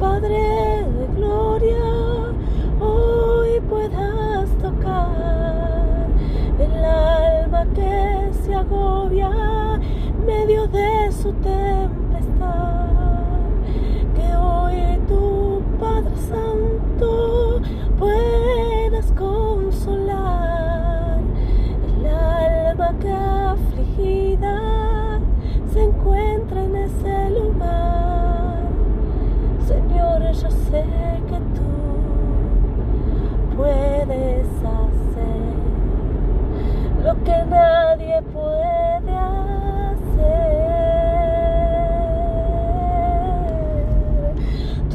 Padre de gloria, hoy puedas tocar el alma que se agobia en medio de su tempestad.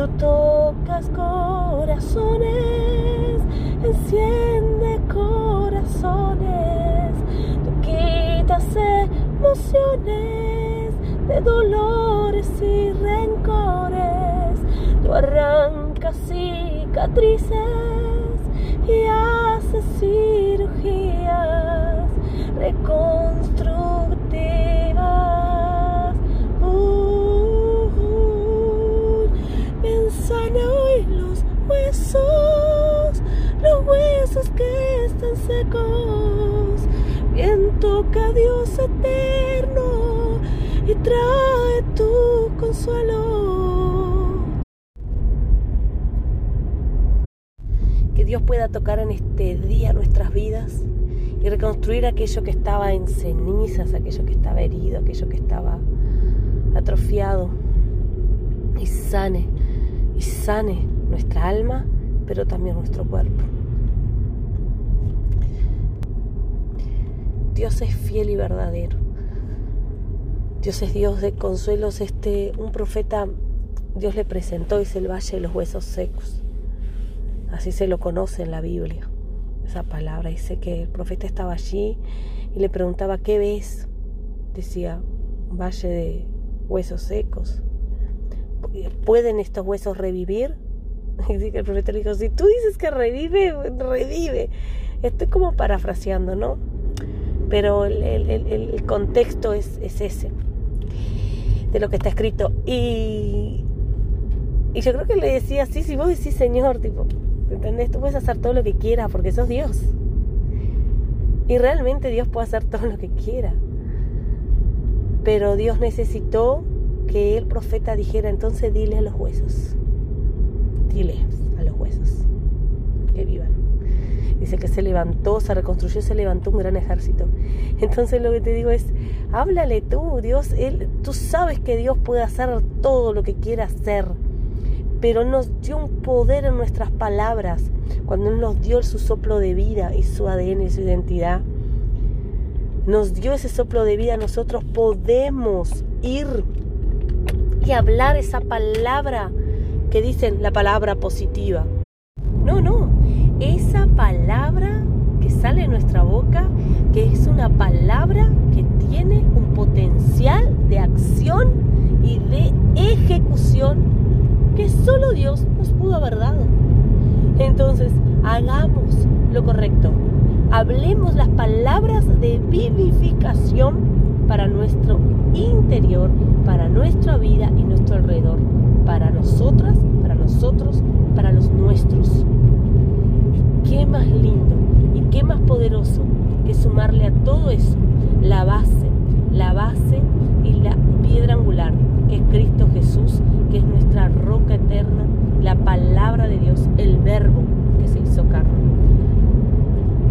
Tú tocas corazones, enciende corazones, tú quitas emociones de dolores y rencores, tú arrancas cicatrices y haces están secos. Bien toca Dios eterno y trae tu consuelo. Que Dios pueda tocar en este día nuestras vidas y reconstruir aquello que estaba en cenizas, aquello que estaba herido, aquello que estaba atrofiado. Y sane, y sane nuestra alma, pero también nuestro cuerpo. Dios es fiel y verdadero. Dios es Dios de consuelos. Este, un profeta, Dios le presentó, es el valle de los huesos secos. Así se lo conoce en la Biblia, esa palabra. Dice que el profeta estaba allí y le preguntaba, ¿qué ves? Decía, valle de huesos secos. ¿Pueden estos huesos revivir? El profeta le dijo, si tú dices que revive, revive. Estoy como parafraseando, ¿no? Pero el, el, contexto es, es, ese, de lo que está escrito. Y, y yo creo que le decía así, si vos decís Señor, tipo, ¿entendés? Tú puedes hacer todo lo que quieras porque sos Dios. Y realmente Dios puede hacer todo lo que quiera. Pero Dios necesitó que el profeta dijera, entonces dile a los huesos, dile a los huesos. Que se levantó, se reconstruyó, se levantó un gran ejército. Entonces lo que te digo es, háblale tú, Dios, él, tú sabes que Dios puede hacer todo lo que quiera hacer, pero nos dio un poder en nuestras palabras cuando nos dio su soplo de vida y su ADN y su identidad. Nos dio ese soplo de vida, nosotros podemos ir y hablar esa palabra que dicen la palabra positiva. No, no, esa palabra que sale de nuestra boca, que es una palabra que tiene un potencial de acción y de ejecución que solo Dios nos pudo haber dado. Entonces, hagamos lo correcto. Hablemos las palabras de vivificación para nuestro interior, para nuestra vida y nuestro alrededor, para nosotras, para nosotros, más poderoso que sumarle a todo eso la base, la base y la piedra angular, que es Cristo Jesús, que es nuestra roca eterna, la palabra de Dios, el verbo que se hizo carne.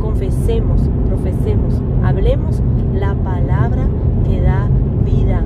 Confesemos, profesemos, hablemos la palabra que da vida